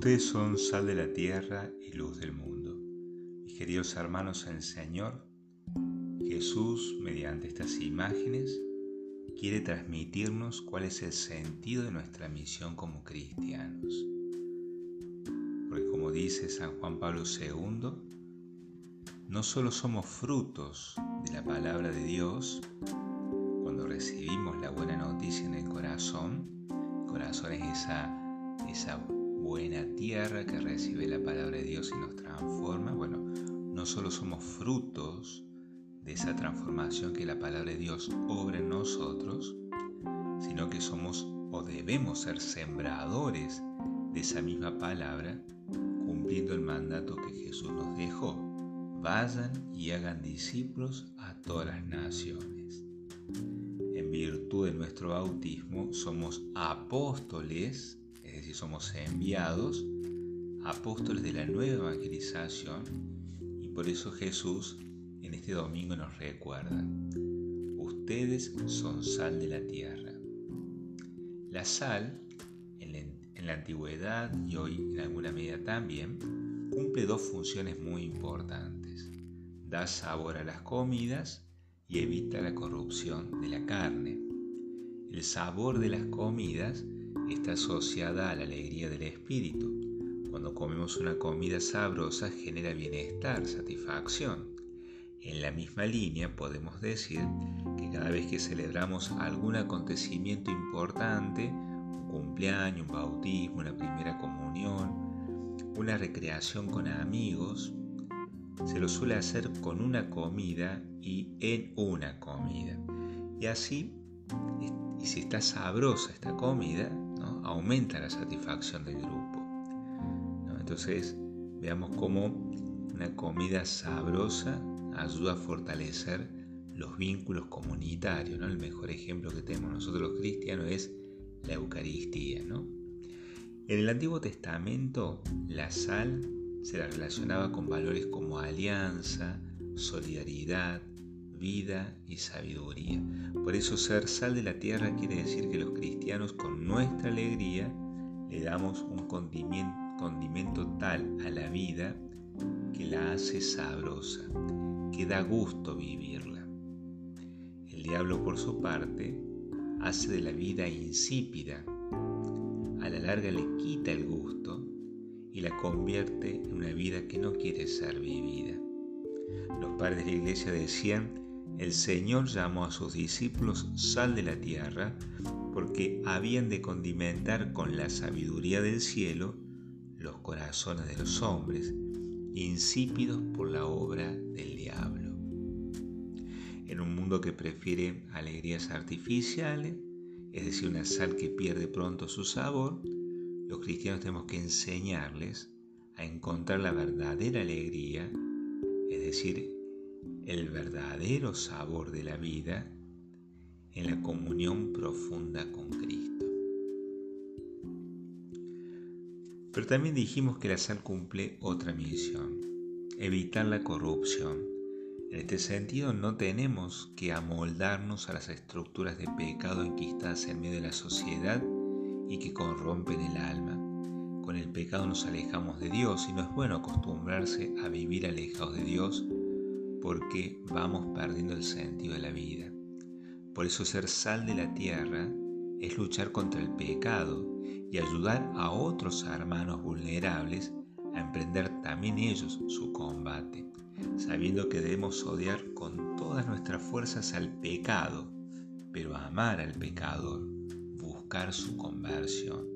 Ustedes son sal de la tierra y luz del mundo. Mis queridos hermanos en el Señor, Jesús, mediante estas imágenes, quiere transmitirnos cuál es el sentido de nuestra misión como cristianos. Porque como dice San Juan Pablo II, no solo somos frutos de la palabra de Dios, cuando recibimos la buena noticia en el corazón, el corazón es esa, esa buena tierra que recibe la palabra de Dios y nos transforma, bueno, no solo somos frutos de esa transformación que la palabra de Dios obra en nosotros, sino que somos o debemos ser sembradores de esa misma palabra, cumpliendo el mandato que Jesús nos dejó. Vayan y hagan discípulos a todas las naciones. En virtud de nuestro bautismo somos apóstoles es decir, somos enviados, apóstoles de la nueva evangelización, y por eso Jesús en este domingo nos recuerda, ustedes son sal de la tierra. La sal, en la, antigüedad y hoy en alguna medida también, cumple dos funciones muy importantes. Da sabor a las comidas y evita la corrupción de la carne. El sabor de las comidas está asociada a la alegría del espíritu. Cuando comemos una comida sabrosa genera bienestar, satisfacción. En la misma línea podemos decir que cada vez que celebramos algún acontecimiento importante, un cumpleaños, un bautismo, una primera comunión, una recreación con amigos, se lo suele hacer con una comida y en una comida. Y así, y si está sabrosa esta comida, aumenta la satisfacción del grupo. Entonces, veamos cómo una comida sabrosa ayuda a fortalecer los vínculos comunitarios. ¿no? El mejor ejemplo que tenemos nosotros los cristianos es la Eucaristía. ¿no? En el Antiguo Testamento, la sal se la relacionaba con valores como alianza, solidaridad, vida y sabiduría. Por eso ser sal de la tierra quiere decir que los cristianos con nuestra alegría le damos un condimento, tal a la vida que la hace sabrosa, que da gusto vivirla. El diablo por su parte hace de la vida insípida, a la larga le quita el gusto y la convierte en una vida que no quiere ser vivida. Los padres de la iglesia decían el Señor llamó a sus discípulos sal de la tierra porque habían de condimentar con la sabiduría del cielo los corazones de los hombres, insípidos por la obra del diablo. En un mundo que prefiere alegrías artificiales, es decir, una sal que pierde pronto su sabor, los cristianos tenemos que enseñarles a encontrar la verdadera alegría, es decir, el verdadero sabor de la vida en la comunión profunda con Cristo. Pero también dijimos que la sal cumple otra misión, evitar la corrupción. En este sentido no tenemos que amoldarnos a las estructuras de pecado enquistadas en medio de la sociedad y que corrompen el alma. Con el pecado nos alejamos de Dios y no es bueno acostumbrarse a vivir alejados de Dios porque vamos perdiendo el sentido de la vida. Por eso ser sal de la tierra es luchar contra el pecado y ayudar a otros hermanos vulnerables a emprender también ellos su combate, sabiendo que debemos odiar con todas nuestras fuerzas al pecado, pero amar al pecador, buscar su conversión.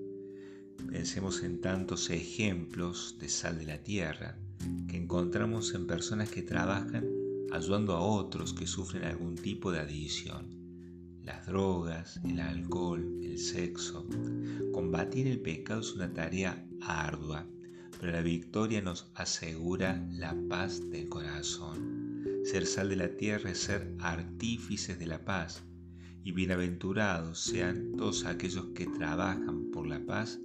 Pensemos en tantos ejemplos de sal de la tierra que encontramos en personas que trabajan ayudando a otros que sufren algún tipo de adicción. Las drogas, el alcohol, el sexo. Combatir el pecado es una tarea ardua, pero la victoria nos asegura la paz del corazón. Ser sal de la tierra es ser artífices de la paz, y bienaventurados sean todos aquellos que trabajan por la paz,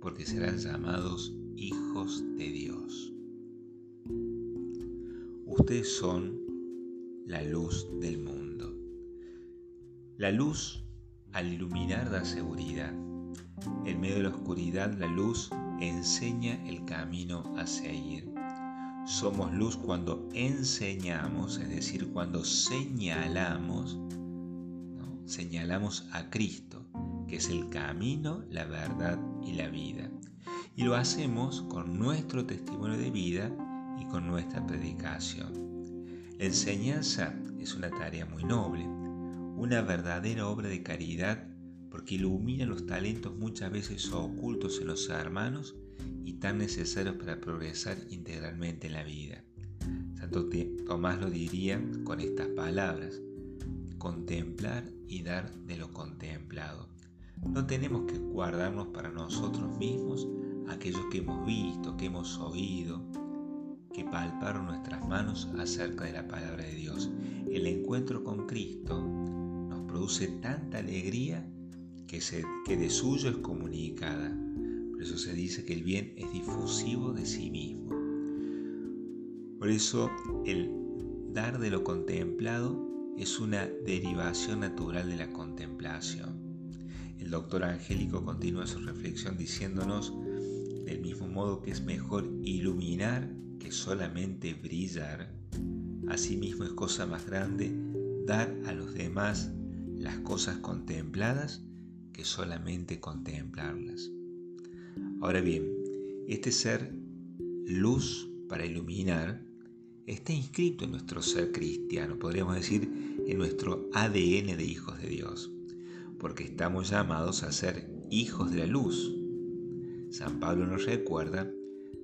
porque serán llamados hijos de Dios. Ustedes son la luz del mundo. La luz al iluminar da seguridad. En medio de la oscuridad la luz enseña el camino a seguir. Somos luz cuando enseñamos, es decir, cuando señalamos, señalamos a Cristo, que es el camino, la verdad y la vida. Y lo hacemos con nuestro testimonio de vida y con nuestra predicación. La enseñanza es una tarea muy noble, una verdadera obra de caridad porque ilumina los talentos muchas veces ocultos en los hermanos y tan necesarios para progresar integralmente en la vida. Santo Tomás lo diría con estas palabras, contemplar y dar de lo contemplado. No tenemos que guardarnos para nosotros mismos aquellos que hemos visto, que hemos oído, que palparon nuestras manos acerca de la palabra de Dios. El encuentro con Cristo nos produce tanta alegría que, que de suyo es comunicada por eso se dice que el bien es difusivo de sí mismo. Por eso el dar de lo contemplado es una derivación natural de la contemplación. El doctor Angélico continúa su reflexión diciéndonos, del mismo modo que es mejor iluminar solamente brillar, asimismo es cosa más grande dar a los demás las cosas contempladas que solamente contemplarlas. Ahora bien, este ser luz para iluminar está inscrito en nuestro ser cristiano, podríamos decir en nuestro ADN de hijos de Dios, porque estamos llamados a ser hijos de la luz. San Pablo nos recuerda,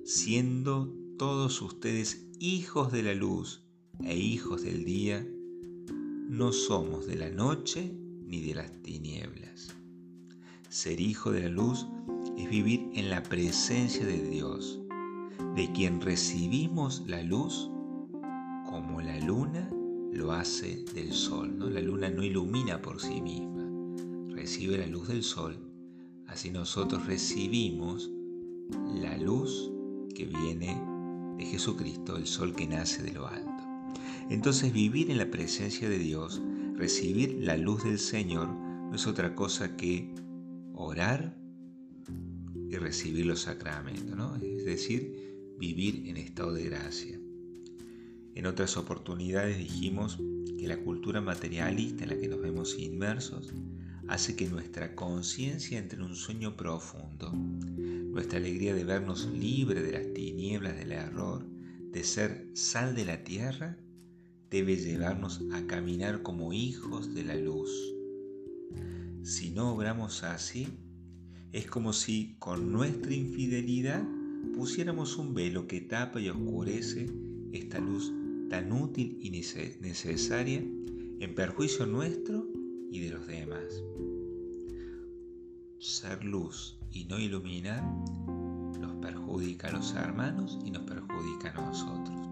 siendo todos ustedes hijos de la luz e hijos del día, no somos de la noche ni de las tinieblas. Ser hijo de la luz es vivir en la presencia de Dios, de quien recibimos la luz como la luna lo hace del sol. La luna no ilumina por sí misma, recibe la luz del sol. Así nosotros recibimos la luz que viene Jesucristo, el sol que nace de lo alto. Entonces vivir en la presencia de Dios, recibir la luz del Señor, no es otra cosa que orar y recibir los sacramentos, ¿no? es decir, vivir en estado de gracia. En otras oportunidades dijimos que la cultura materialista en la que nos vemos inmersos hace que nuestra conciencia entre en un sueño profundo. Nuestra alegría de vernos libre de las tinieblas del error, de ser sal de la tierra, debe llevarnos a caminar como hijos de la luz. Si no obramos así, es como si con nuestra infidelidad pusiéramos un velo que tapa y oscurece esta luz tan útil y necesaria en perjuicio nuestro y de los demás. Ser luz y no iluminar nos perjudica a los hermanos y nos perjudica a nosotros.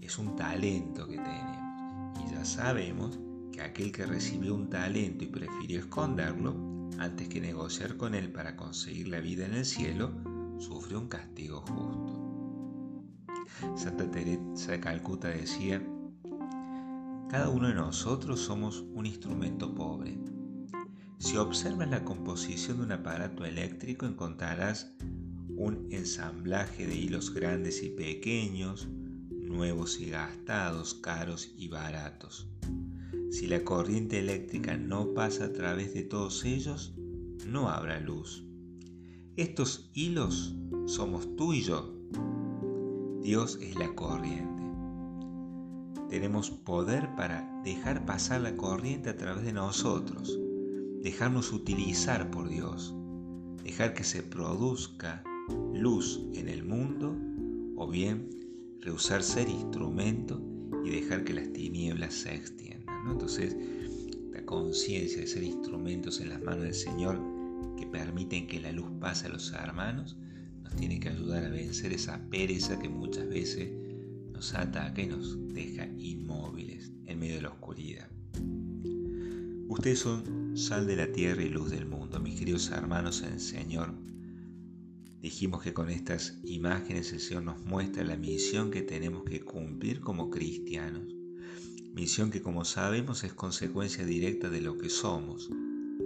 Es un talento que tenemos y ya sabemos que aquel que recibió un talento y prefirió esconderlo antes que negociar con él para conseguir la vida en el cielo, sufrió un castigo justo. Santa Teresa de Calcuta decía, cada uno de nosotros somos un instrumento pobre. Si observas la composición de un aparato eléctrico encontrarás un ensamblaje de hilos grandes y pequeños, nuevos y gastados, caros y baratos. Si la corriente eléctrica no pasa a través de todos ellos, no habrá luz. Estos hilos somos tú y yo. Dios es la corriente. Tenemos poder para dejar pasar la corriente a través de nosotros, dejarnos utilizar por Dios, dejar que se produzca luz en el mundo o bien rehusar ser instrumento y dejar que las tinieblas se extiendan. Entonces, la conciencia de ser instrumentos en las manos del Señor que permiten que la luz pase a los hermanos, nos tiene que ayudar a vencer esa pereza que muchas veces nos ataca y nos deja inmóviles en medio de la oscuridad. Ustedes son sal de la tierra y luz del mundo, mis queridos hermanos en el Señor. Dijimos que con estas imágenes el Señor nos muestra la misión que tenemos que cumplir como cristianos misión que como sabemos es consecuencia directa de lo que somos,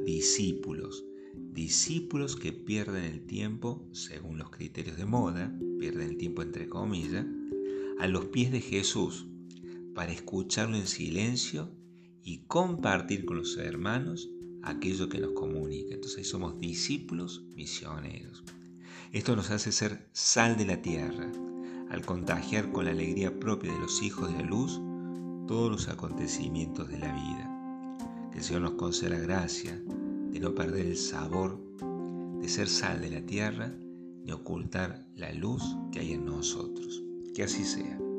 discípulos, discípulos que pierden el tiempo, según los criterios de moda, pierden el tiempo entre comillas, a los pies de Jesús para escucharlo en silencio y compartir con los hermanos aquello que nos comunica. Entonces somos discípulos misioneros. Esto nos hace ser sal de la tierra, al contagiar con la alegría propia de los hijos de la luz todos los acontecimientos de la vida. Que el Señor nos conceda gracia de no perder el sabor de ser sal de la tierra ni ocultar la luz que hay en nosotros. Que así sea.